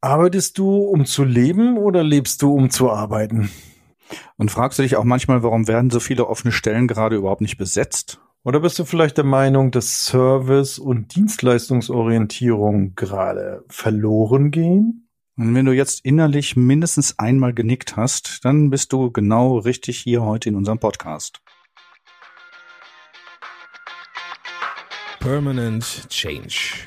Arbeitest du, um zu leben oder lebst du, um zu arbeiten? Und fragst du dich auch manchmal, warum werden so viele offene Stellen gerade überhaupt nicht besetzt? Oder bist du vielleicht der Meinung, dass Service- und Dienstleistungsorientierung gerade verloren gehen? Und wenn du jetzt innerlich mindestens einmal genickt hast, dann bist du genau richtig hier heute in unserem Podcast. Permanent Change.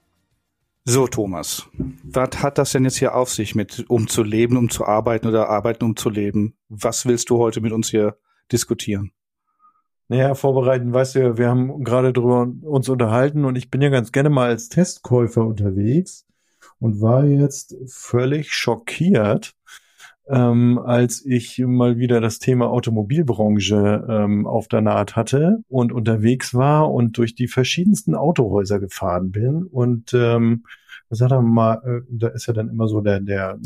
So, Thomas, was hat das denn jetzt hier auf sich mit um zu leben, um zu arbeiten oder arbeiten, um zu leben? Was willst du heute mit uns hier diskutieren? Naja, vorbereiten, weißt du, wir haben gerade drüber uns unterhalten und ich bin ja ganz gerne mal als Testkäufer unterwegs und war jetzt völlig schockiert, ähm, als ich mal wieder das Thema Automobilbranche ähm, auf der Naht hatte und unterwegs war und durch die verschiedensten Autohäuser gefahren bin. Und ähm, sag doch mal, äh, da ist ja dann immer so der, der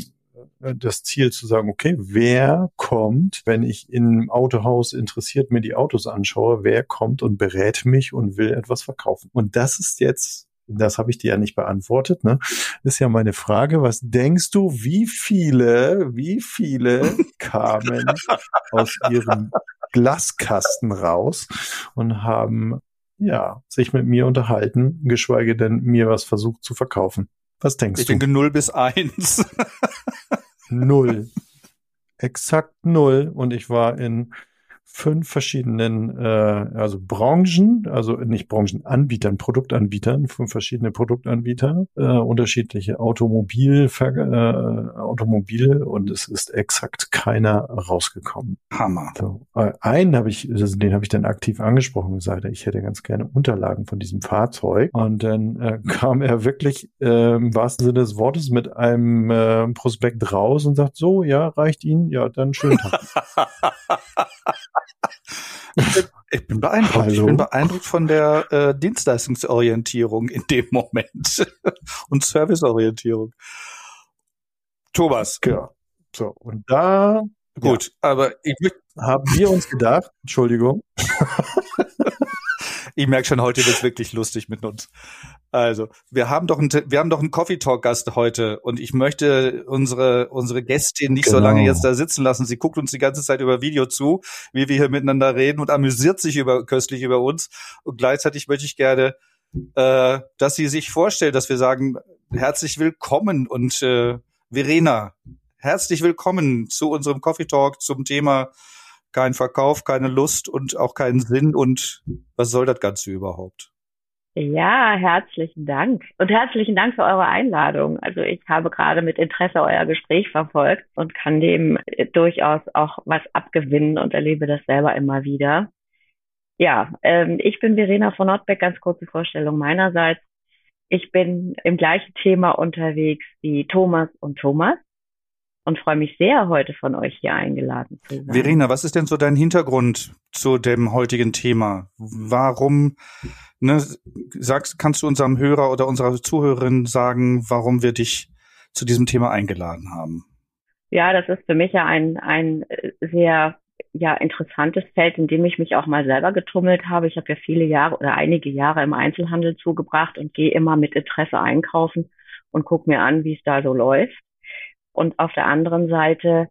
äh, das Ziel zu sagen, okay, wer kommt, wenn ich im Autohaus interessiert mir die Autos anschaue, wer kommt und berät mich und will etwas verkaufen? Und das ist jetzt das habe ich dir ja nicht beantwortet, ne? Ist ja meine Frage. Was denkst du, wie viele, wie viele kamen aus ihrem Glaskasten raus und haben, ja, sich mit mir unterhalten, geschweige denn mir was versucht zu verkaufen? Was denkst ich du? Ich denke null bis eins. null. Exakt null. Und ich war in fünf verschiedenen, äh, also Branchen, also nicht Branchenanbietern, Produktanbietern, fünf verschiedene Produktanbieter, äh, unterschiedliche Automobil, äh, Automobil und es ist exakt keiner rausgekommen. Hammer. So, äh, einen habe ich, also den habe ich dann aktiv angesprochen und gesagt, ich hätte ganz gerne Unterlagen von diesem Fahrzeug. Und dann äh, kam er wirklich äh, im wahrsten Sinne des Wortes mit einem äh, Prospekt raus und sagt, so, ja, reicht Ihnen, ja, dann schönen Tag. Ich bin beeindruckt. Hallo? Ich bin beeindruckt von der äh, Dienstleistungsorientierung in dem Moment und Serviceorientierung. Thomas. Ja. So, und da. Gut, ja. aber ich haben wir uns gedacht, Entschuldigung. ich merke schon, heute wird wirklich lustig mit uns. Also, wir haben doch einen, wir haben doch einen Coffee Talk Gast heute und ich möchte unsere, unsere Gästin nicht genau. so lange jetzt da sitzen lassen. Sie guckt uns die ganze Zeit über Video zu, wie wir hier miteinander reden und amüsiert sich über, köstlich über uns. Und gleichzeitig möchte ich gerne, äh, dass sie sich vorstellt, dass wir sagen, herzlich willkommen und, äh, Verena, herzlich willkommen zu unserem Coffee Talk zum Thema kein Verkauf, keine Lust und auch keinen Sinn und was soll das Ganze überhaupt? Ja, herzlichen Dank. Und herzlichen Dank für eure Einladung. Also ich habe gerade mit Interesse euer Gespräch verfolgt und kann dem durchaus auch was abgewinnen und erlebe das selber immer wieder. Ja, ähm, ich bin Verena von Nordbeck, ganz kurze Vorstellung meinerseits. Ich bin im gleichen Thema unterwegs wie Thomas und Thomas und freue mich sehr, heute von euch hier eingeladen zu sein. Verena, was ist denn so dein Hintergrund zu dem heutigen Thema? Warum, ne, sagst, kannst du unserem Hörer oder unserer Zuhörerin sagen, warum wir dich zu diesem Thema eingeladen haben? Ja, das ist für mich ja ein, ein sehr ja, interessantes Feld, in dem ich mich auch mal selber getummelt habe. Ich habe ja viele Jahre oder einige Jahre im Einzelhandel zugebracht und gehe immer mit Interesse einkaufen und gucke mir an, wie es da so läuft. Und auf der anderen Seite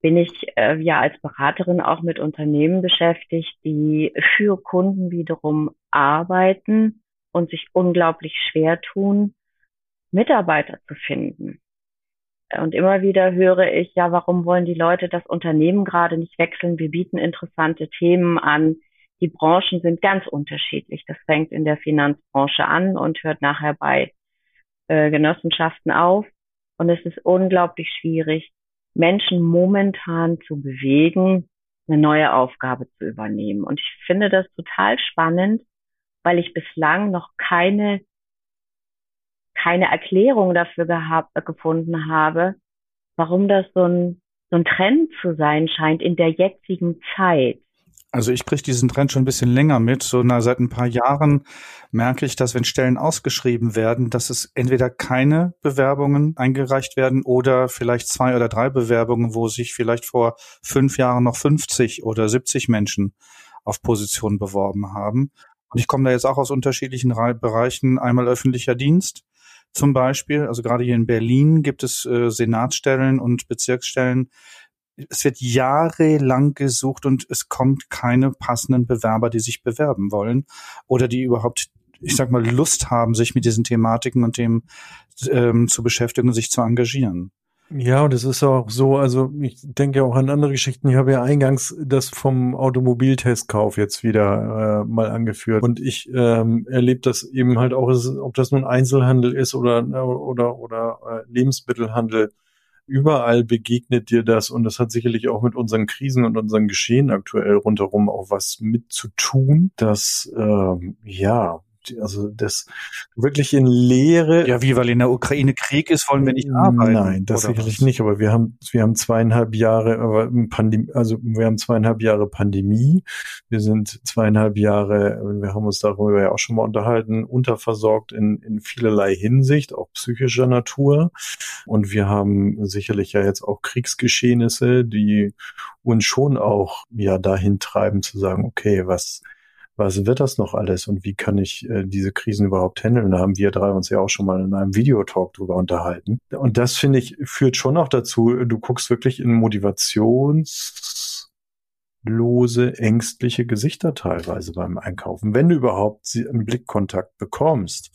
bin ich äh, ja als Beraterin auch mit Unternehmen beschäftigt, die für Kunden wiederum arbeiten und sich unglaublich schwer tun, Mitarbeiter zu finden. Und immer wieder höre ich, ja, warum wollen die Leute das Unternehmen gerade nicht wechseln? Wir bieten interessante Themen an. Die Branchen sind ganz unterschiedlich. Das fängt in der Finanzbranche an und hört nachher bei äh, Genossenschaften auf. Und es ist unglaublich schwierig, Menschen momentan zu bewegen, eine neue Aufgabe zu übernehmen. Und ich finde das total spannend, weil ich bislang noch keine, keine Erklärung dafür gehabt, gefunden habe, warum das so ein, so ein Trend zu sein scheint in der jetzigen Zeit. Also ich kriege diesen Trend schon ein bisschen länger mit. So na, seit ein paar Jahren merke ich, dass wenn Stellen ausgeschrieben werden, dass es entweder keine Bewerbungen eingereicht werden oder vielleicht zwei oder drei Bewerbungen, wo sich vielleicht vor fünf Jahren noch 50 oder 70 Menschen auf Positionen beworben haben. Und ich komme da jetzt auch aus unterschiedlichen Bereichen. Einmal öffentlicher Dienst zum Beispiel. Also gerade hier in Berlin gibt es äh, Senatsstellen und Bezirksstellen. Es wird jahrelang gesucht und es kommt keine passenden Bewerber, die sich bewerben wollen oder die überhaupt, ich sag mal, Lust haben, sich mit diesen Thematiken und dem ähm, zu beschäftigen und sich zu engagieren. Ja, und es ist auch so, also ich denke auch an andere Geschichten. Ich habe ja eingangs das vom Automobiltestkauf jetzt wieder äh, mal angeführt. Und ich ähm, erlebe das eben halt auch, ob das nun Einzelhandel ist oder, oder, oder äh, Lebensmittelhandel. Überall begegnet dir das und das hat sicherlich auch mit unseren Krisen und unseren Geschehen aktuell rundherum auch was mit zu tun, dass ähm, ja also das wirklich in Leere. Ja, wie, weil in der Ukraine Krieg ist, wollen wir nicht arbeiten. Nein, das sicherlich was? nicht, aber wir haben, wir haben zweieinhalb Jahre, Pandemie, also wir haben zweieinhalb Jahre Pandemie. Wir sind zweieinhalb Jahre, wir haben uns darüber ja auch schon mal unterhalten, unterversorgt in, in vielerlei Hinsicht, auch psychischer Natur. Und wir haben sicherlich ja jetzt auch Kriegsgeschehnisse, die uns schon auch ja dahin treiben zu sagen, okay, was was wird das noch alles und wie kann ich äh, diese Krisen überhaupt handeln? Da haben wir drei uns ja auch schon mal in einem Videotalk drüber unterhalten. Und das finde ich führt schon auch dazu, du guckst wirklich in motivationslose, ängstliche Gesichter teilweise beim Einkaufen, wenn du überhaupt im Blickkontakt bekommst.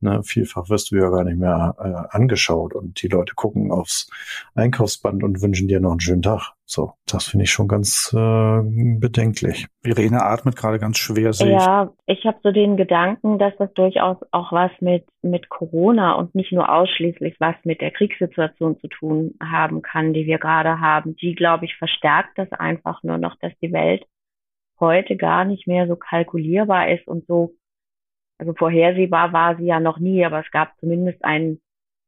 Ne, vielfach wirst du ja gar nicht mehr äh, angeschaut und die Leute gucken aufs Einkaufsband und wünschen dir noch einen schönen Tag. So, das finde ich schon ganz äh, bedenklich. Irene atmet gerade ganz schwer. Ja, ich, ich habe so den Gedanken, dass das durchaus auch was mit mit Corona und nicht nur ausschließlich was mit der Kriegssituation zu tun haben kann, die wir gerade haben. Die, glaube ich, verstärkt das einfach nur noch, dass die Welt heute gar nicht mehr so kalkulierbar ist und so also vorhersehbar war sie ja noch nie, aber es gab zumindest ein,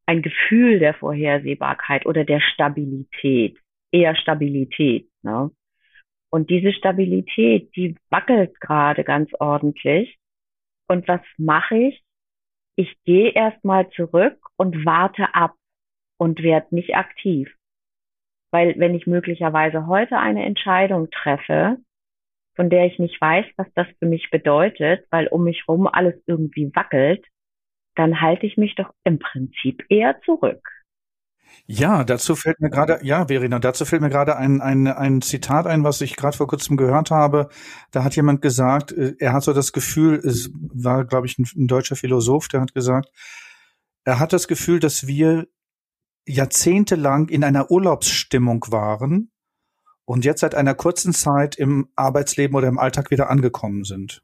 ein Gefühl der Vorhersehbarkeit oder der Stabilität, eher Stabilität. Ne? Und diese Stabilität, die wackelt gerade ganz ordentlich. Und was mache ich? Ich gehe erstmal zurück und warte ab und werde nicht aktiv. Weil wenn ich möglicherweise heute eine Entscheidung treffe, von der ich nicht weiß, was das für mich bedeutet, weil um mich rum alles irgendwie wackelt, dann halte ich mich doch im Prinzip eher zurück. Ja, dazu fällt mir gerade, ja, Verena, dazu fällt mir gerade ein, ein, ein Zitat ein, was ich gerade vor kurzem gehört habe. Da hat jemand gesagt, äh, er hat so das Gefühl, es war, glaube ich, ein, ein deutscher Philosoph, der hat gesagt, er hat das Gefühl, dass wir jahrzehntelang in einer Urlaubsstimmung waren und jetzt seit einer kurzen Zeit im Arbeitsleben oder im Alltag wieder angekommen sind.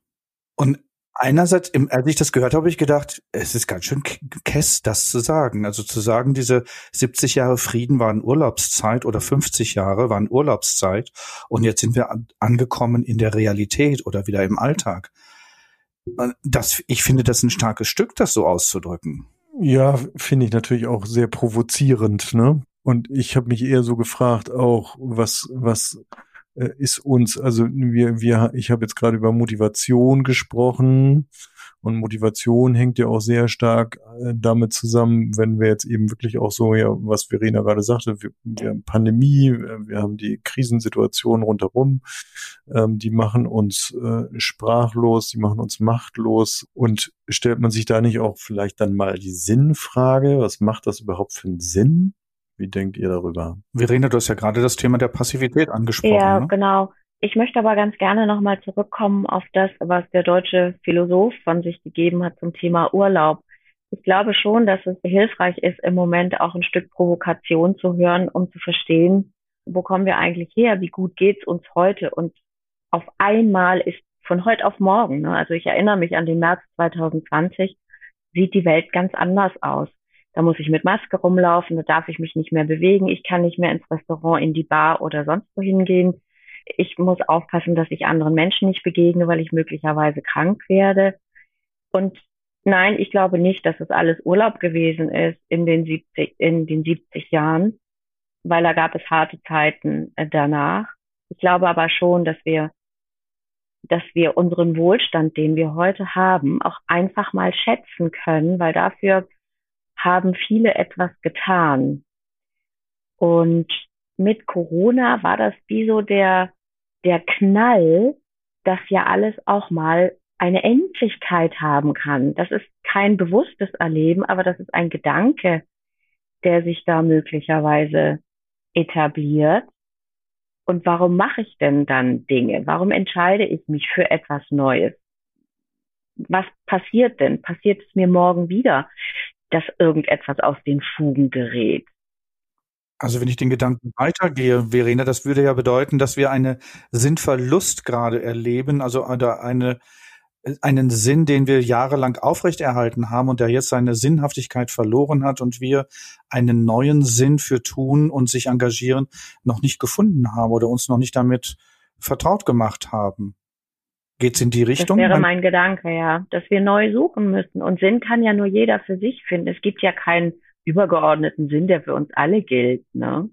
Und einerseits, als ich das gehört habe, habe ich gedacht, es ist ganz schön kess, das zu sagen. Also zu sagen, diese 70 Jahre Frieden waren Urlaubszeit oder 50 Jahre waren Urlaubszeit und jetzt sind wir angekommen in der Realität oder wieder im Alltag. Das, ich finde das ein starkes Stück, das so auszudrücken. Ja, finde ich natürlich auch sehr provozierend, ne? Und ich habe mich eher so gefragt, auch was was äh, ist uns, also wir wir ich habe jetzt gerade über Motivation gesprochen und Motivation hängt ja auch sehr stark äh, damit zusammen, wenn wir jetzt eben wirklich auch so, ja, was Verena gerade sagte, wir, wir haben Pandemie, äh, wir haben die Krisensituation rundherum, ähm, die machen uns äh, sprachlos, die machen uns machtlos und stellt man sich da nicht auch vielleicht dann mal die Sinnfrage, was macht das überhaupt für einen Sinn? Wie denkt ihr darüber? Verena, du hast ja gerade das Thema der Passivität angesprochen. Ja, ne? genau. Ich möchte aber ganz gerne nochmal zurückkommen auf das, was der deutsche Philosoph von sich gegeben hat zum Thema Urlaub. Ich glaube schon, dass es hilfreich ist, im Moment auch ein Stück Provokation zu hören, um zu verstehen, wo kommen wir eigentlich her, wie gut geht's uns heute und auf einmal ist von heute auf morgen, ne? also ich erinnere mich an den März 2020, sieht die Welt ganz anders aus. Da muss ich mit Maske rumlaufen, da darf ich mich nicht mehr bewegen, ich kann nicht mehr ins Restaurant, in die Bar oder sonst wohin gehen. Ich muss aufpassen, dass ich anderen Menschen nicht begegne, weil ich möglicherweise krank werde. Und Nein, ich glaube nicht, dass es alles Urlaub gewesen ist in den 70, in den 70 Jahren, weil da gab es harte Zeiten äh, danach. Ich glaube aber schon, dass wir, dass wir unseren Wohlstand, den wir heute haben, auch einfach mal schätzen können, weil dafür haben viele etwas getan. Und mit Corona war das wie so der, der Knall, dass ja alles auch mal eine Endlichkeit haben kann. Das ist kein bewusstes Erleben, aber das ist ein Gedanke, der sich da möglicherweise etabliert. Und warum mache ich denn dann Dinge? Warum entscheide ich mich für etwas Neues? Was passiert denn? Passiert es mir morgen wieder, dass irgendetwas aus den Fugen gerät? Also wenn ich den Gedanken weitergehe, Verena, das würde ja bedeuten, dass wir eine Sinnverlust gerade erleben, also eine einen Sinn, den wir jahrelang aufrechterhalten haben und der jetzt seine Sinnhaftigkeit verloren hat und wir einen neuen Sinn für tun und sich engagieren noch nicht gefunden haben oder uns noch nicht damit vertraut gemacht haben. Geht's in die Richtung? Das wäre mein Gedanke, ja, dass wir neu suchen müssen. Und Sinn kann ja nur jeder für sich finden. Es gibt ja keinen übergeordneten Sinn, der für uns alle gilt. Ne?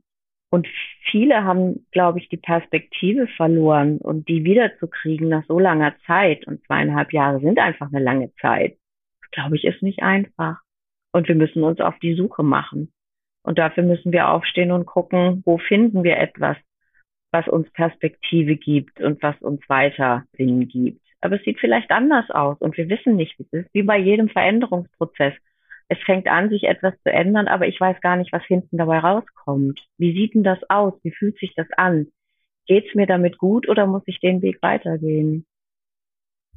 Und viele haben, glaube ich, die Perspektive verloren und die wiederzukriegen nach so langer Zeit. Und zweieinhalb Jahre sind einfach eine lange Zeit. glaube ich, ist nicht einfach. Und wir müssen uns auf die Suche machen. Und dafür müssen wir aufstehen und gucken, wo finden wir etwas, was uns Perspektive gibt und was uns weiter Sinn gibt. Aber es sieht vielleicht anders aus und wir wissen nicht, wie es ist, wie bei jedem Veränderungsprozess es fängt an, sich etwas zu ändern, aber ich weiß gar nicht, was hinten dabei rauskommt. Wie sieht denn das aus? Wie fühlt sich das an? Geht's mir damit gut oder muss ich den Weg weitergehen?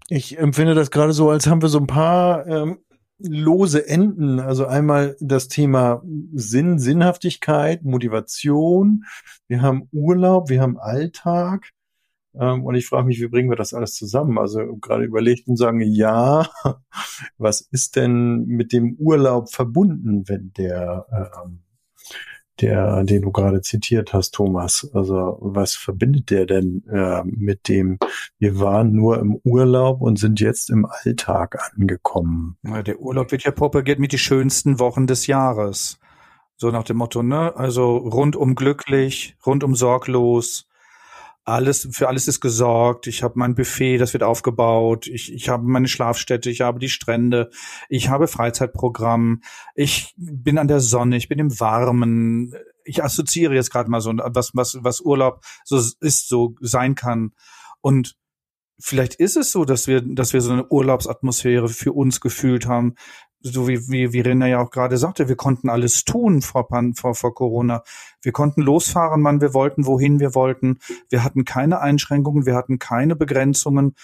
Ich empfinde das gerade so, als haben wir so ein paar ähm, lose Enden. Also einmal das Thema Sinn, Sinnhaftigkeit, Motivation. Wir haben Urlaub, wir haben Alltag. Ähm, und ich frage mich, wie bringen wir das alles zusammen? Also gerade überlegt und sagen, ja, was ist denn mit dem Urlaub verbunden, wenn der, ähm, der, den du gerade zitiert hast, Thomas? Also was verbindet der denn äh, mit dem, wir waren nur im Urlaub und sind jetzt im Alltag angekommen? Ja, der Urlaub wird ja propagiert mit die schönsten Wochen des Jahres. So nach dem Motto, ne? Also rundum glücklich, rundum sorglos, alles, für alles ist gesorgt. Ich habe mein Buffet, das wird aufgebaut. Ich, ich habe meine Schlafstätte, ich habe die Strände, ich habe Freizeitprogramm, ich bin an der Sonne, ich bin im Warmen. Ich assoziiere jetzt gerade mal so was, was, was Urlaub so ist, so sein kann. Und vielleicht ist es so, dass wir, dass wir so eine Urlaubsatmosphäre für uns gefühlt haben, so wie, wie, wie Rena ja auch gerade sagte, wir konnten alles tun vor, vor, vor Corona. Wir konnten losfahren, wann wir wollten, wohin wir wollten. Wir hatten keine Einschränkungen, wir hatten keine Begrenzungen.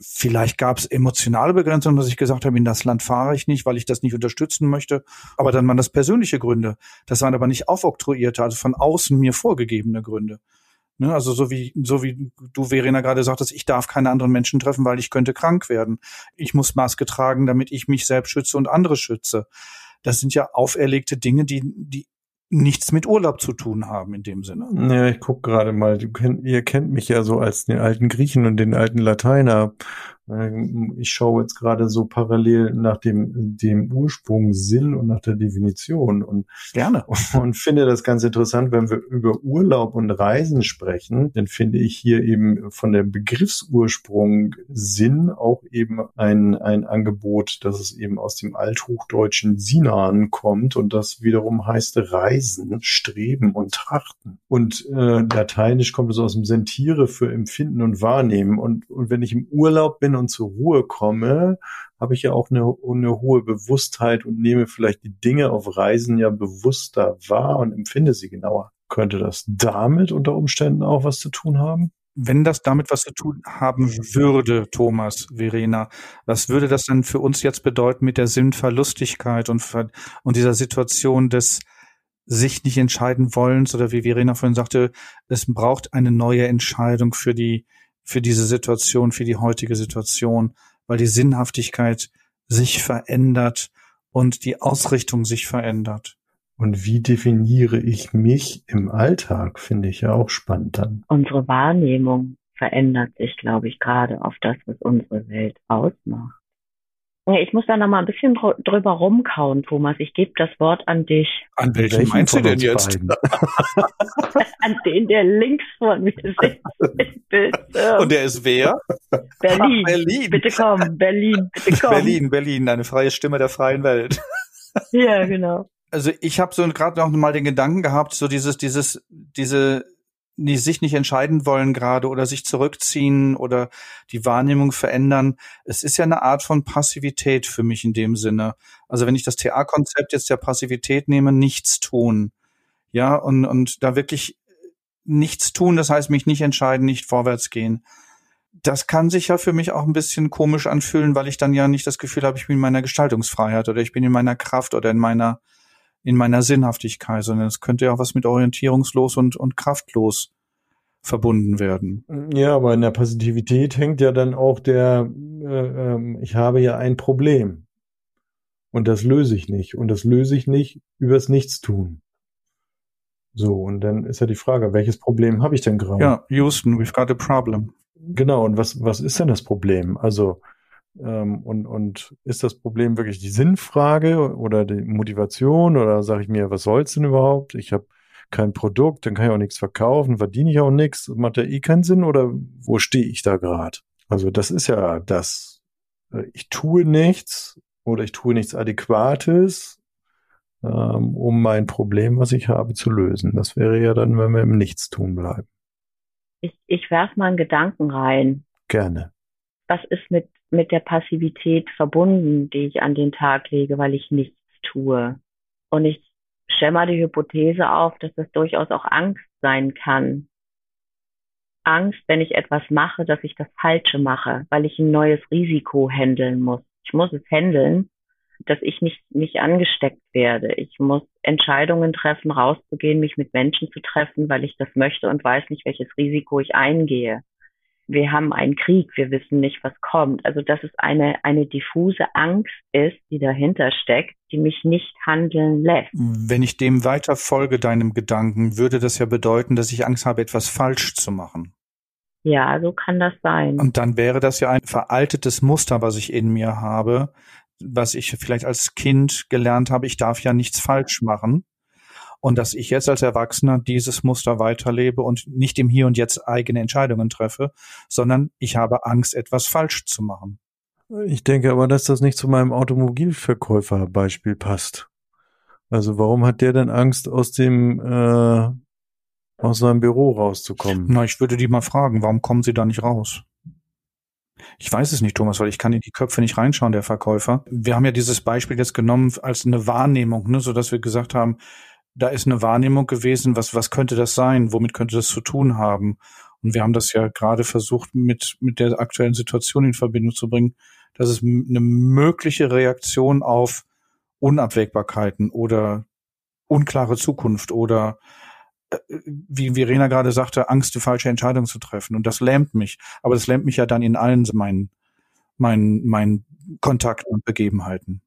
Vielleicht gab es emotionale Begrenzungen, dass ich gesagt habe, in das Land fahre ich nicht, weil ich das nicht unterstützen möchte. Aber dann waren das persönliche Gründe. Das waren aber nicht aufoktroyierte, also von außen mir vorgegebene Gründe. Ne, also so wie, so wie du, Verena, gerade sagtest, ich darf keine anderen Menschen treffen, weil ich könnte krank werden. Ich muss Maske tragen, damit ich mich selbst schütze und andere schütze. Das sind ja auferlegte Dinge, die, die nichts mit Urlaub zu tun haben in dem Sinne. Ja, ich guck gerade mal, kennt, ihr kennt mich ja so als den alten Griechen und den alten Lateiner. Ähm, ich schaue jetzt gerade so parallel nach dem, dem Ursprung Sinn und nach der Definition und gerne und finde das ganz interessant, wenn wir über Urlaub und Reisen sprechen, dann finde ich hier eben von der Begriffsursprung Sinn auch eben ein, ein Angebot, dass es eben aus dem althochdeutschen Sinan kommt und das wiederum heißt Reisen, Streben und Trachten. Und äh, lateinisch kommt es aus dem Sentiere für Empfinden und Wahrnehmen und, und wenn ich im Urlaub bin und zur Ruhe komme, habe ich ja auch eine, eine hohe Bewusstheit und nehme vielleicht die Dinge auf Reisen ja bewusster wahr und empfinde sie genauer. Könnte das damit unter Umständen auch was zu tun haben? Wenn das damit was zu tun haben würde, Thomas, Verena, was würde das denn für uns jetzt bedeuten mit der Sinnverlustigkeit und, und dieser Situation des sich nicht entscheiden wollens oder wie Verena vorhin sagte, es braucht eine neue Entscheidung für die, für diese Situation, für die heutige Situation, weil die Sinnhaftigkeit sich verändert und die Ausrichtung sich verändert. Und wie definiere ich mich im Alltag, finde ich ja auch spannend dann. Unsere Wahrnehmung verändert sich, glaube ich, gerade auf das, was unsere Welt ausmacht. Ich muss da noch mal ein bisschen drüber rumkauen, Thomas. Ich gebe das Wort an dich. An welchen, welchen meinst du denn jetzt? an den, der links von mir sitzt. Und der ist wer? Berlin. Ach, Berlin. Bitte komm, Berlin, bitte komm. Berlin, Berlin, eine freie Stimme der freien Welt. ja, genau. Also ich habe so gerade noch mal den Gedanken gehabt, so dieses, dieses, diese die sich nicht entscheiden wollen gerade oder sich zurückziehen oder die Wahrnehmung verändern. Es ist ja eine Art von Passivität für mich in dem Sinne. Also wenn ich das TA-Konzept jetzt der Passivität nehme, nichts tun. Ja, und, und da wirklich nichts tun, das heißt mich nicht entscheiden, nicht vorwärts gehen. Das kann sich ja für mich auch ein bisschen komisch anfühlen, weil ich dann ja nicht das Gefühl habe, ich bin in meiner Gestaltungsfreiheit oder ich bin in meiner Kraft oder in meiner in meiner Sinnhaftigkeit, sondern es könnte ja auch was mit orientierungslos und, und kraftlos verbunden werden. Ja, aber in der Positivität hängt ja dann auch der, äh, äh, ich habe ja ein Problem. Und das löse ich nicht. Und das löse ich nicht übers Nichtstun. So, und dann ist ja die Frage, welches Problem habe ich denn gerade? Ja, Houston, we've got a problem. Genau, und was, was ist denn das Problem? Also, ähm, und, und ist das Problem wirklich die Sinnfrage oder die Motivation oder sage ich mir, was soll's denn überhaupt? Ich habe kein Produkt, dann kann ich auch nichts verkaufen, verdiene ich auch nichts, macht ja eh keinen Sinn oder wo stehe ich da gerade? Also das ist ja das. Äh, ich tue nichts oder ich tue nichts Adäquates, ähm, um mein Problem, was ich habe, zu lösen. Das wäre ja dann, wenn wir im Nichtstun bleiben. Ich, ich werf mal einen Gedanken rein. Gerne. Was ist mit mit der Passivität verbunden, die ich an den Tag lege, weil ich nichts tue. Und ich stelle mal die Hypothese auf, dass das durchaus auch Angst sein kann. Angst, wenn ich etwas mache, dass ich das Falsche mache, weil ich ein neues Risiko handeln muss. Ich muss es handeln, dass ich nicht, nicht angesteckt werde. Ich muss Entscheidungen treffen, rauszugehen, mich mit Menschen zu treffen, weil ich das möchte und weiß nicht, welches Risiko ich eingehe wir haben einen Krieg, wir wissen nicht, was kommt. Also dass es eine, eine diffuse Angst ist, die dahinter steckt, die mich nicht handeln lässt. Wenn ich dem weiter folge, deinem Gedanken, würde das ja bedeuten, dass ich Angst habe, etwas falsch zu machen. Ja, so kann das sein. Und dann wäre das ja ein veraltetes Muster, was ich in mir habe, was ich vielleicht als Kind gelernt habe, ich darf ja nichts falsch machen und dass ich jetzt als Erwachsener dieses Muster weiterlebe und nicht im Hier und Jetzt eigene Entscheidungen treffe, sondern ich habe Angst, etwas falsch zu machen. Ich denke aber, dass das nicht zu meinem Automobilverkäuferbeispiel passt. Also warum hat der denn Angst, aus dem äh, aus seinem Büro rauszukommen? Na, ich würde die mal fragen, warum kommen sie da nicht raus? Ich weiß es nicht, Thomas, weil ich kann in die Köpfe nicht reinschauen, der Verkäufer. Wir haben ja dieses Beispiel jetzt genommen als eine Wahrnehmung, ne, so dass wir gesagt haben, da ist eine Wahrnehmung gewesen, was, was könnte das sein? Womit könnte das zu tun haben? Und wir haben das ja gerade versucht, mit, mit der aktuellen Situation in Verbindung zu bringen, dass es eine mögliche Reaktion auf Unabwägbarkeiten oder unklare Zukunft oder äh, wie Verena gerade sagte, Angst, die falsche Entscheidung zu treffen. Und das lähmt mich. Aber das lähmt mich ja dann in allen meinen, meinen, meinen Kontakten und Begebenheiten.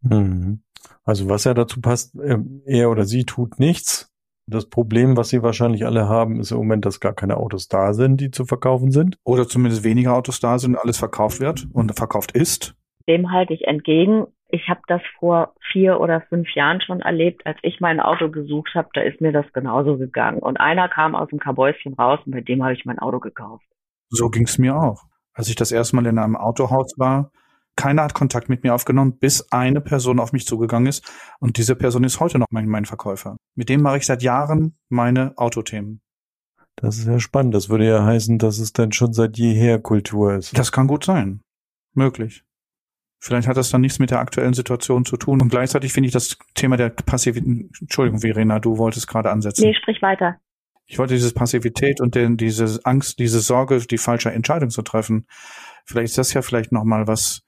Mhm. Also was ja dazu passt, ähm, er oder sie tut nichts. Das Problem, was sie wahrscheinlich alle haben, ist im Moment, dass gar keine Autos da sind, die zu verkaufen sind. Oder zumindest weniger Autos da sind, alles verkauft wird und verkauft ist. Dem halte ich entgegen. Ich habe das vor vier oder fünf Jahren schon erlebt, als ich mein Auto gesucht habe, da ist mir das genauso gegangen. Und einer kam aus dem Kabäuschen raus und bei dem habe ich mein Auto gekauft. So ging es mir auch. Als ich das erste Mal in einem Autohaus war, keiner hat Kontakt mit mir aufgenommen, bis eine Person auf mich zugegangen ist. Und diese Person ist heute noch mein, mein Verkäufer. Mit dem mache ich seit Jahren meine Autothemen. Das ist ja spannend. Das würde ja heißen, dass es dann schon seit jeher Kultur ist. Das kann gut sein. Möglich. Vielleicht hat das dann nichts mit der aktuellen Situation zu tun. Und gleichzeitig finde ich das Thema der Passivität, Entschuldigung, Verena, du wolltest gerade ansetzen. Nee, sprich weiter. Ich wollte diese Passivität und den, diese Angst, diese Sorge, die falsche Entscheidung zu treffen. Vielleicht ist das ja vielleicht nochmal was,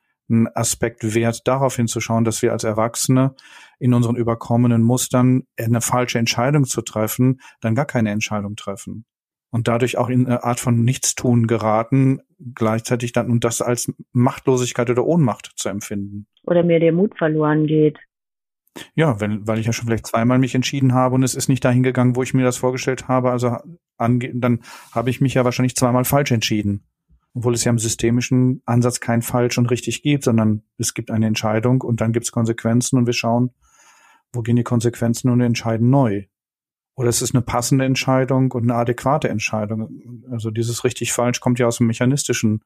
Aspekt wert, darauf hinzuschauen, dass wir als Erwachsene in unseren überkommenen Mustern eine falsche Entscheidung zu treffen, dann gar keine Entscheidung treffen. Und dadurch auch in eine Art von Nichtstun geraten, gleichzeitig dann und das als Machtlosigkeit oder Ohnmacht zu empfinden. Oder mir der Mut verloren geht. Ja, wenn, weil ich ja schon vielleicht zweimal mich entschieden habe und es ist nicht dahin gegangen, wo ich mir das vorgestellt habe, also ange dann habe ich mich ja wahrscheinlich zweimal falsch entschieden. Obwohl es ja im systemischen Ansatz kein falsch und richtig gibt, sondern es gibt eine Entscheidung und dann gibt es Konsequenzen und wir schauen, wo gehen die Konsequenzen und entscheiden neu. Oder es ist eine passende Entscheidung und eine adäquate Entscheidung. Also dieses richtig falsch kommt ja aus dem mechanistischen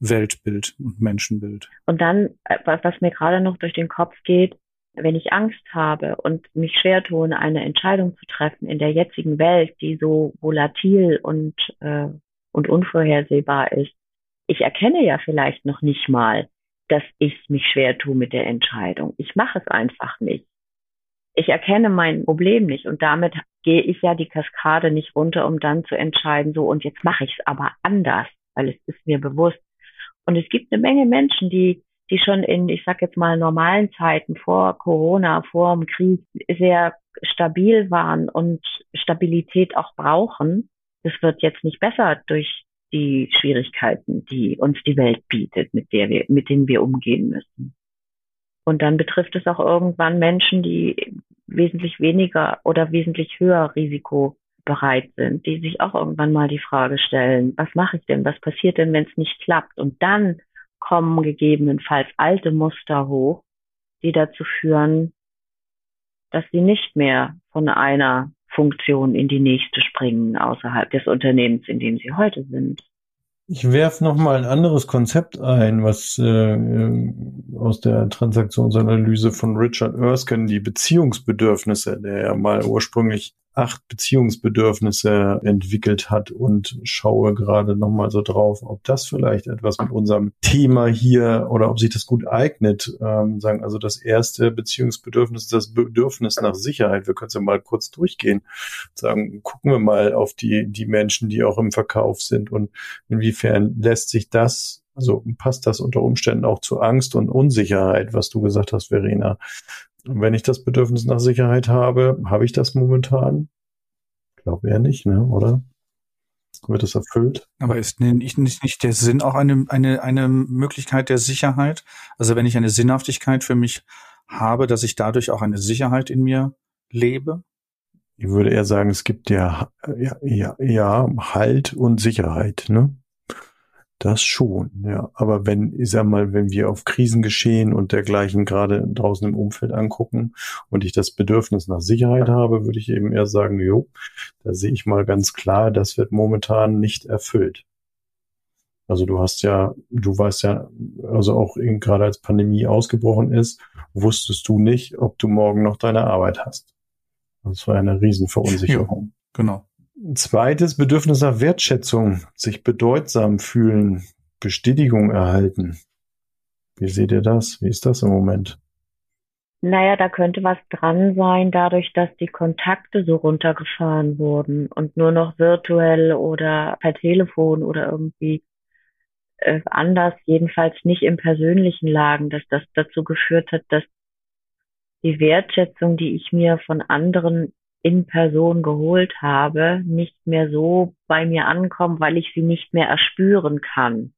Weltbild und Menschenbild. Und dann, äh, was mir gerade noch durch den Kopf geht, wenn ich Angst habe und mich schwer tue, eine Entscheidung zu treffen in der jetzigen Welt, die so volatil und, äh, und unvorhersehbar ist, ich erkenne ja vielleicht noch nicht mal, dass ich mich schwer tue mit der Entscheidung. Ich mache es einfach nicht. Ich erkenne mein Problem nicht und damit gehe ich ja die Kaskade nicht runter, um dann zu entscheiden, so und jetzt mache ich es aber anders, weil es ist mir bewusst. Und es gibt eine Menge Menschen, die die schon in, ich sag jetzt mal, normalen Zeiten vor Corona, vor dem Krieg sehr stabil waren und Stabilität auch brauchen. Das wird jetzt nicht besser durch die Schwierigkeiten, die uns die Welt bietet, mit der wir, mit denen wir umgehen müssen. Und dann betrifft es auch irgendwann Menschen, die wesentlich weniger oder wesentlich höher risikobereit sind, die sich auch irgendwann mal die Frage stellen, was mache ich denn? Was passiert denn, wenn es nicht klappt? Und dann kommen gegebenenfalls alte Muster hoch, die dazu führen, dass sie nicht mehr von einer Funktion in die nächste springen außerhalb des Unternehmens, in dem sie heute sind. Ich werf noch mal ein anderes Konzept ein, was äh, aus der Transaktionsanalyse von Richard Erskine die Beziehungsbedürfnisse, der ja mal ursprünglich acht Beziehungsbedürfnisse entwickelt hat und schaue gerade nochmal so drauf, ob das vielleicht etwas mit unserem Thema hier oder ob sich das gut eignet. Ähm, sagen also das erste Beziehungsbedürfnis, das Bedürfnis nach Sicherheit. Wir können es ja mal kurz durchgehen. Sagen, gucken wir mal auf die, die Menschen, die auch im Verkauf sind und inwiefern lässt sich das also passt das unter Umständen auch zu Angst und Unsicherheit, was du gesagt hast, Verena. Wenn ich das Bedürfnis nach Sicherheit habe, habe ich das momentan? Glaube eher nicht, ne? oder? Wird es erfüllt? Aber ist nicht, nicht, nicht der Sinn auch eine, eine, eine Möglichkeit der Sicherheit? Also wenn ich eine Sinnhaftigkeit für mich habe, dass ich dadurch auch eine Sicherheit in mir lebe? Ich würde eher sagen, es gibt ja, ja, ja, ja Halt und Sicherheit, ne? Das schon, ja. Aber wenn, ich sag mal, wenn wir auf Krisengeschehen und dergleichen gerade draußen im Umfeld angucken und ich das Bedürfnis nach Sicherheit habe, würde ich eben eher sagen, jo, da sehe ich mal ganz klar, das wird momentan nicht erfüllt. Also du hast ja, du weißt ja, also auch gerade als Pandemie ausgebrochen ist, wusstest du nicht, ob du morgen noch deine Arbeit hast. Das war eine Riesenverunsicherung. Ja, genau. Zweites Bedürfnis nach Wertschätzung, sich bedeutsam fühlen, Bestätigung erhalten. Wie seht ihr das? Wie ist das im Moment? Naja, da könnte was dran sein, dadurch, dass die Kontakte so runtergefahren wurden und nur noch virtuell oder per Telefon oder irgendwie äh, anders, jedenfalls nicht im persönlichen lagen, dass das dazu geführt hat, dass die Wertschätzung, die ich mir von anderen in Person geholt habe, nicht mehr so bei mir ankommen, weil ich sie nicht mehr erspüren kann,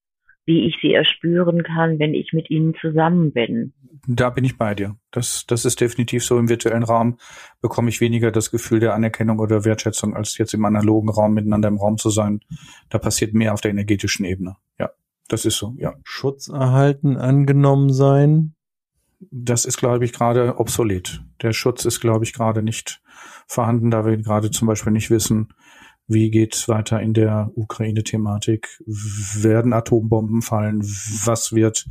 wie ich sie erspüren kann, wenn ich mit ihnen zusammen bin. Da bin ich bei dir. Das, das ist definitiv so. Im virtuellen Raum bekomme ich weniger das Gefühl der Anerkennung oder Wertschätzung, als jetzt im analogen Raum miteinander im Raum zu sein. Da passiert mehr auf der energetischen Ebene. Ja, das ist so, ja. Schutz erhalten, angenommen sein. Das ist, glaube ich, gerade obsolet. Der Schutz ist, glaube ich, gerade nicht vorhanden, da wir gerade zum Beispiel nicht wissen, wie geht's weiter in der Ukraine-Thematik? Werden Atombomben fallen? Was wird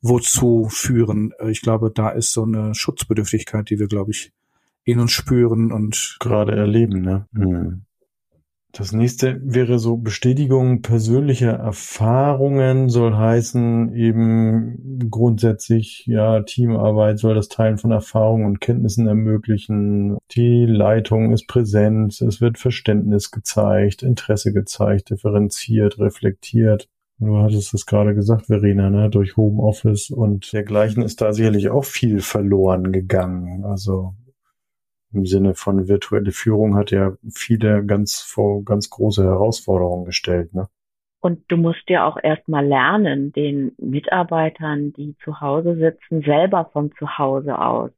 wozu führen? Ich glaube, da ist so eine Schutzbedürftigkeit, die wir, glaube ich, in uns spüren und gerade erleben. Ne? Hm. Das nächste wäre so Bestätigung persönlicher Erfahrungen, soll heißen eben grundsätzlich, ja, Teamarbeit soll das Teilen von Erfahrungen und Kenntnissen ermöglichen. Die Leitung ist präsent, es wird Verständnis gezeigt, Interesse gezeigt, differenziert, reflektiert. Du hattest es gerade gesagt, Verena, ne? durch Homeoffice und dergleichen ist da sicherlich auch viel verloren gegangen. Also im Sinne von virtuelle Führung hat ja viele ganz vor ganz große Herausforderungen gestellt. Ne? Und du musst ja auch erstmal lernen, den Mitarbeitern, die zu Hause sitzen, selber von zu Hause aus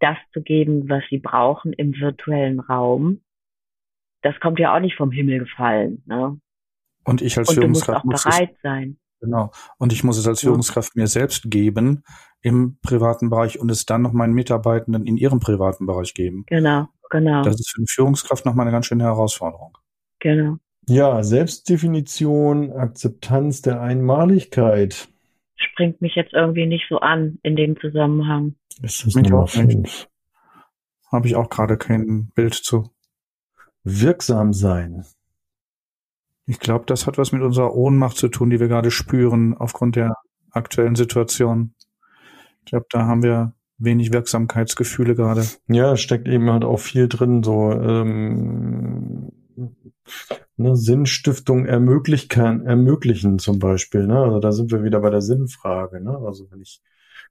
das zu geben, was sie brauchen im virtuellen Raum. Das kommt ja auch nicht vom Himmel gefallen. Ne? Und ich als und Führungskraft du musst auch bereit sein. Genau. Und ich muss es als Führungskraft mir selbst geben im privaten Bereich und es dann noch meinen Mitarbeitenden in ihrem privaten Bereich geben. Genau, genau. Das ist für eine Führungskraft nochmal eine ganz schöne Herausforderung. Genau. Ja, Selbstdefinition, Akzeptanz der Einmaligkeit. Springt mich jetzt irgendwie nicht so an in dem Zusammenhang. Ist das Mich Nummer fünf? Habe ich auch gerade kein Bild zu. Wirksam sein. Ich glaube, das hat was mit unserer Ohnmacht zu tun, die wir gerade spüren aufgrund der aktuellen Situation. Ich glaube, da haben wir wenig Wirksamkeitsgefühle gerade. Ja, steckt eben halt auch viel drin, so ähm, ne, Sinnstiftung ermöglich kann, ermöglichen zum Beispiel. Ne? Also da sind wir wieder bei der Sinnfrage. Ne? Also wenn ich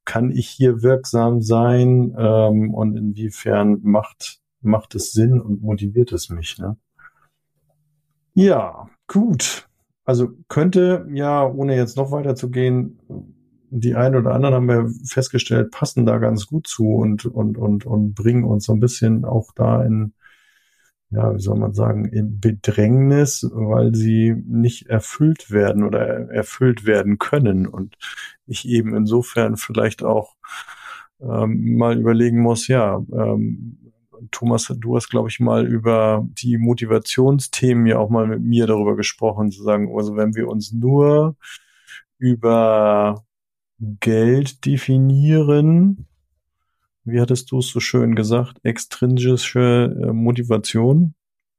kann ich hier wirksam sein ähm, und inwiefern macht macht es Sinn und motiviert es mich? Ne? Ja, gut. Also könnte ja, ohne jetzt noch weiter zu gehen, die einen oder anderen haben wir festgestellt, passen da ganz gut zu und, und, und, und bringen uns so ein bisschen auch da in, ja, wie soll man sagen, in Bedrängnis, weil sie nicht erfüllt werden oder erfüllt werden können. Und ich eben insofern vielleicht auch ähm, mal überlegen muss, ja, ähm, Thomas, du hast, glaube ich, mal über die Motivationsthemen ja auch mal mit mir darüber gesprochen, zu sagen, also wenn wir uns nur über Geld definieren, wie hattest du es so schön gesagt, extrinsische äh, Motivation?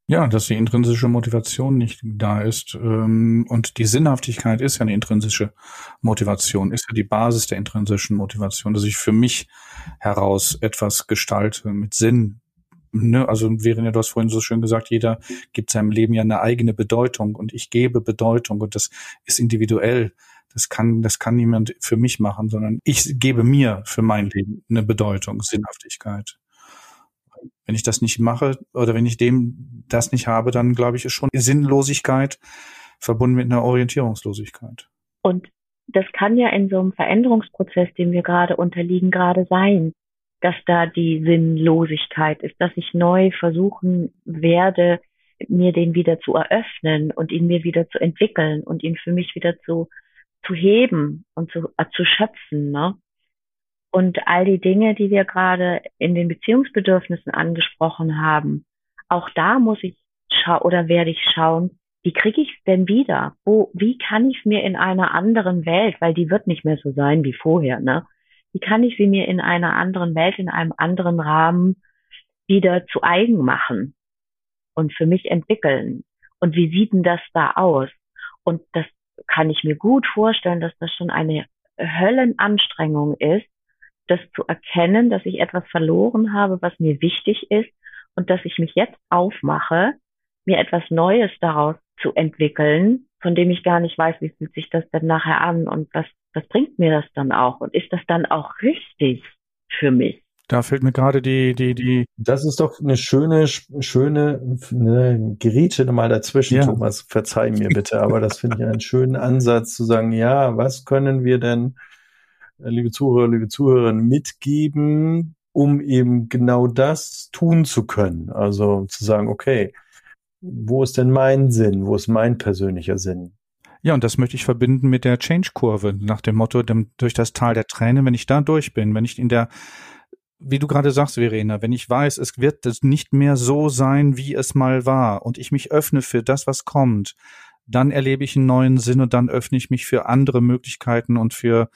Ja, dass die intrinsische Motivation nicht da ist. Ähm, und die Sinnhaftigkeit ist ja eine intrinsische Motivation, ist ja die Basis der intrinsischen Motivation, dass ich für mich heraus etwas gestalte mit Sinn. Ne? Also Verena, du hast vorhin so schön gesagt, jeder gibt seinem Leben ja eine eigene Bedeutung und ich gebe Bedeutung und das ist individuell. Das kann, das kann niemand für mich machen, sondern ich gebe mir für mein Leben eine Bedeutung, Sinnhaftigkeit. Wenn ich das nicht mache oder wenn ich dem das nicht habe, dann glaube ich, ist schon Sinnlosigkeit verbunden mit einer Orientierungslosigkeit. Und das kann ja in so einem Veränderungsprozess, dem wir gerade unterliegen, gerade sein, dass da die Sinnlosigkeit ist, dass ich neu versuchen werde, mir den wieder zu eröffnen und ihn mir wieder zu entwickeln und ihn für mich wieder zu zu heben und zu, äh, zu schöpfen. Ne? Und all die Dinge, die wir gerade in den Beziehungsbedürfnissen angesprochen haben, auch da muss ich schauen oder werde ich schauen, wie kriege ich es denn wieder? Wo, wie kann ich es mir in einer anderen Welt, weil die wird nicht mehr so sein wie vorher, ne? Wie kann ich sie mir in einer anderen Welt, in einem anderen Rahmen wieder zu eigen machen und für mich entwickeln? Und wie sieht denn das da aus? Und das kann ich mir gut vorstellen, dass das schon eine Höllenanstrengung ist, das zu erkennen, dass ich etwas verloren habe, was mir wichtig ist und dass ich mich jetzt aufmache, mir etwas Neues daraus zu entwickeln, von dem ich gar nicht weiß, wie fühlt sich das denn nachher an und was, was bringt mir das dann auch und ist das dann auch richtig für mich? Da fällt mir gerade die, die, die. Das ist doch eine schöne, schöne, eine Geräte mal dazwischen, ja. Thomas. Verzeih mir bitte, aber das finde ich einen schönen Ansatz zu sagen, ja, was können wir denn, äh, liebe Zuhörer, liebe Zuhörerinnen, mitgeben, um eben genau das tun zu können? Also zu sagen, okay, wo ist denn mein Sinn? Wo ist mein persönlicher Sinn? Ja, und das möchte ich verbinden mit der Change-Kurve, nach dem Motto, dem, durch das Tal der Tränen, wenn ich da durch bin, wenn ich in der wie du gerade sagst, Verena, wenn ich weiß, es wird es nicht mehr so sein, wie es mal war und ich mich öffne für das, was kommt, dann erlebe ich einen neuen Sinn und dann öffne ich mich für andere Möglichkeiten und für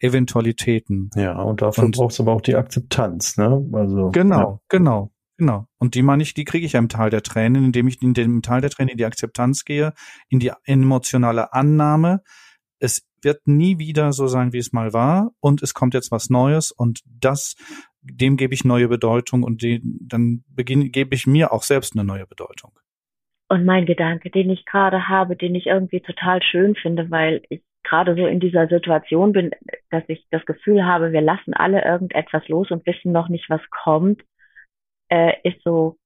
Eventualitäten. Ja, und dafür braucht es aber auch die Akzeptanz, ne? Also genau, ja. genau, genau. Und die meine ich, die kriege ich ja im Tal der Tränen, indem ich in dem Tal der Tränen in die Akzeptanz gehe, in die emotionale Annahme. Es wird nie wieder so sein, wie es mal war, und es kommt jetzt was Neues und das dem gebe ich neue Bedeutung und die, dann beginne, gebe ich mir auch selbst eine neue Bedeutung. Und mein Gedanke, den ich gerade habe, den ich irgendwie total schön finde, weil ich gerade so in dieser Situation bin, dass ich das Gefühl habe, wir lassen alle irgendetwas los und wissen noch nicht, was kommt, äh, ist so,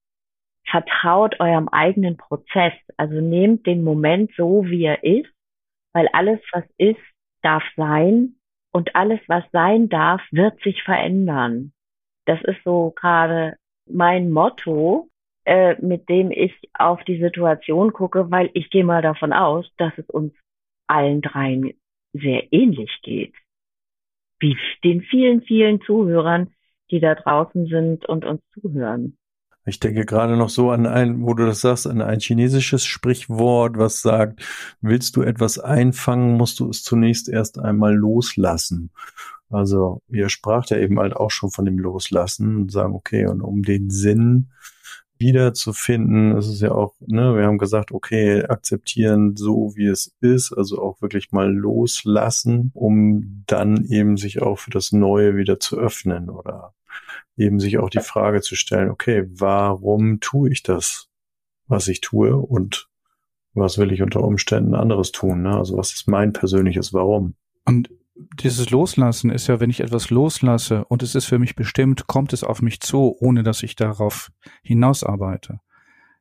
vertraut eurem eigenen Prozess. Also nehmt den Moment so, wie er ist, weil alles, was ist, darf sein und alles, was sein darf, wird sich verändern das ist so gerade mein Motto, äh, mit dem ich auf die Situation gucke, weil ich gehe mal davon aus, dass es uns allen dreien sehr ähnlich geht. Wie den vielen, vielen Zuhörern, die da draußen sind und uns zuhören. Ich denke gerade noch so an ein, wo du das sagst, an ein chinesisches Sprichwort, was sagt, willst du etwas einfangen, musst du es zunächst erst einmal loslassen. Also ihr spracht ja eben halt auch schon von dem Loslassen und sagen, okay, und um den Sinn wiederzufinden, ist es ja auch, ne, wir haben gesagt, okay, akzeptieren so wie es ist, also auch wirklich mal loslassen, um dann eben sich auch für das Neue wieder zu öffnen oder eben sich auch die Frage zu stellen, okay, warum tue ich das, was ich tue und was will ich unter Umständen anderes tun? Ne? Also was ist mein persönliches Warum? Und dieses Loslassen ist ja, wenn ich etwas loslasse und es ist für mich bestimmt, kommt es auf mich zu, ohne dass ich darauf hinausarbeite.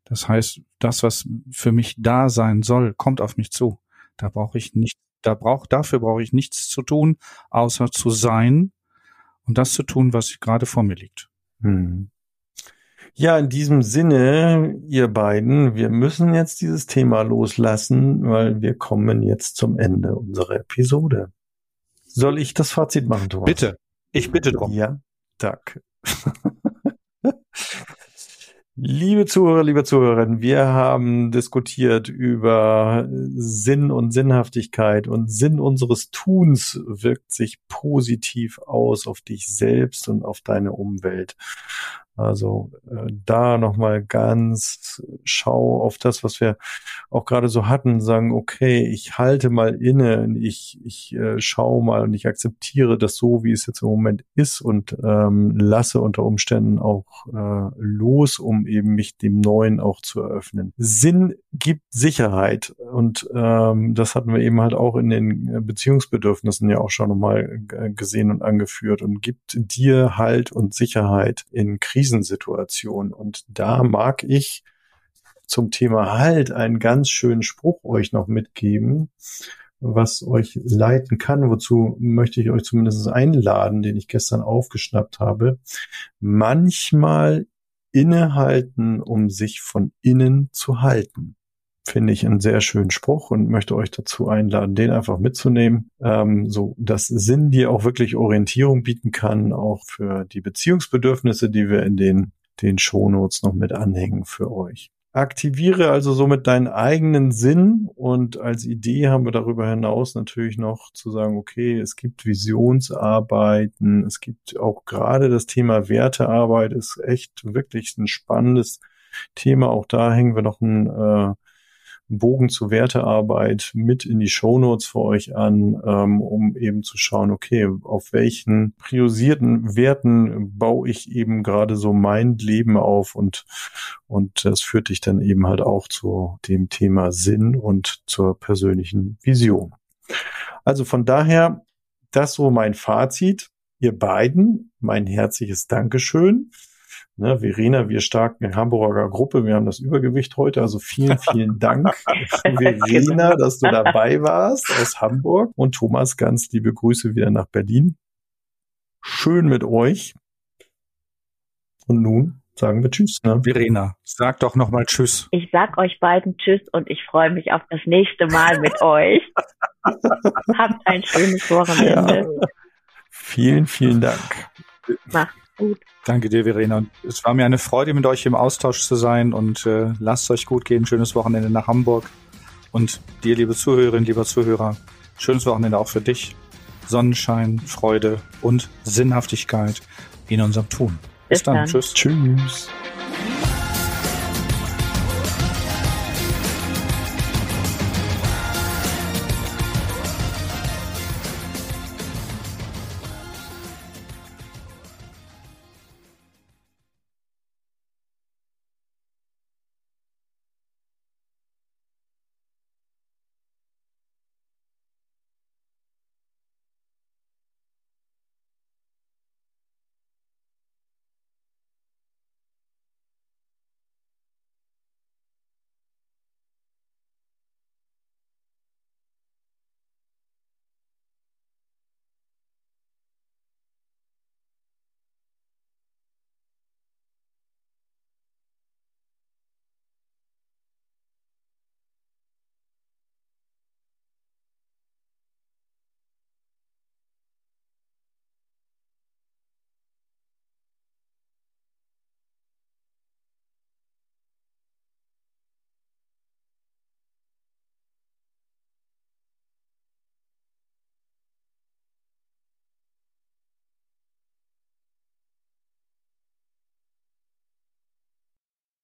Das heißt, das, was für mich da sein soll, kommt auf mich zu. Da brauche ich nicht, da brauch, dafür brauche ich nichts zu tun, außer zu sein und das zu tun, was gerade vor mir liegt. Hm. Ja, in diesem Sinne, ihr beiden, wir müssen jetzt dieses Thema loslassen, weil wir kommen jetzt zum Ende unserer Episode. Soll ich das Fazit machen, Thomas? Bitte. Ich bitte drum. Ja, danke. Liebe Zuhörer, liebe Zuhörerinnen, wir haben diskutiert über Sinn und Sinnhaftigkeit und Sinn unseres Tuns wirkt sich positiv aus auf dich selbst und auf deine Umwelt. Also äh, da nochmal ganz schau auf das, was wir auch gerade so hatten, sagen, okay, ich halte mal inne, ich, ich äh, schaue mal und ich akzeptiere das so, wie es jetzt im Moment ist und ähm, lasse unter Umständen auch äh, los, um eben mich dem Neuen auch zu eröffnen. Sinn gibt Sicherheit und ähm, das hatten wir eben halt auch in den Beziehungsbedürfnissen ja auch schon nochmal gesehen und angeführt und gibt dir Halt und Sicherheit in Krisen Krisensituation. Und da mag ich zum Thema Halt einen ganz schönen Spruch euch noch mitgeben, was euch leiten kann. Wozu möchte ich euch zumindest einladen, den ich gestern aufgeschnappt habe. Manchmal innehalten, um sich von innen zu halten finde ich einen sehr schönen Spruch und möchte euch dazu einladen, den einfach mitzunehmen, ähm, so dass Sinn dir auch wirklich Orientierung bieten kann, auch für die Beziehungsbedürfnisse, die wir in den, den Shownotes noch mit anhängen für euch. Aktiviere also somit deinen eigenen Sinn und als Idee haben wir darüber hinaus natürlich noch zu sagen, okay, es gibt Visionsarbeiten, es gibt auch gerade das Thema Wertearbeit ist echt wirklich ein spannendes Thema. Auch da hängen wir noch ein äh, Bogen zur Wertearbeit mit in die Shownotes für euch an, ähm, um eben zu schauen, okay, auf welchen priorisierten Werten baue ich eben gerade so mein Leben auf und, und das führt dich dann eben halt auch zu dem Thema Sinn und zur persönlichen Vision. Also von daher, das so mein Fazit. Ihr beiden, mein herzliches Dankeschön Ne, Verena, wir starken Hamburger Gruppe, wir haben das Übergewicht heute, also vielen, vielen Dank, Verena, dass du dabei warst aus Hamburg und Thomas, ganz liebe Grüße wieder nach Berlin. Schön mit euch. Und nun sagen wir Tschüss. Ne? Verena, sag doch nochmal Tschüss. Ich sag euch beiden Tschüss und ich freue mich auf das nächste Mal mit euch. Habt ein schönes Wochenende. Ja. Vielen, vielen Dank. Macht's gut. Danke dir, Verena. Und es war mir eine Freude, mit euch im Austausch zu sein und äh, lasst euch gut gehen. Schönes Wochenende nach Hamburg. Und dir, liebe Zuhörerinnen, lieber Zuhörer, schönes Wochenende auch für dich. Sonnenschein, Freude und Sinnhaftigkeit in unserem Tun. Bis, Bis dann. dann. Tschüss. Tschüss.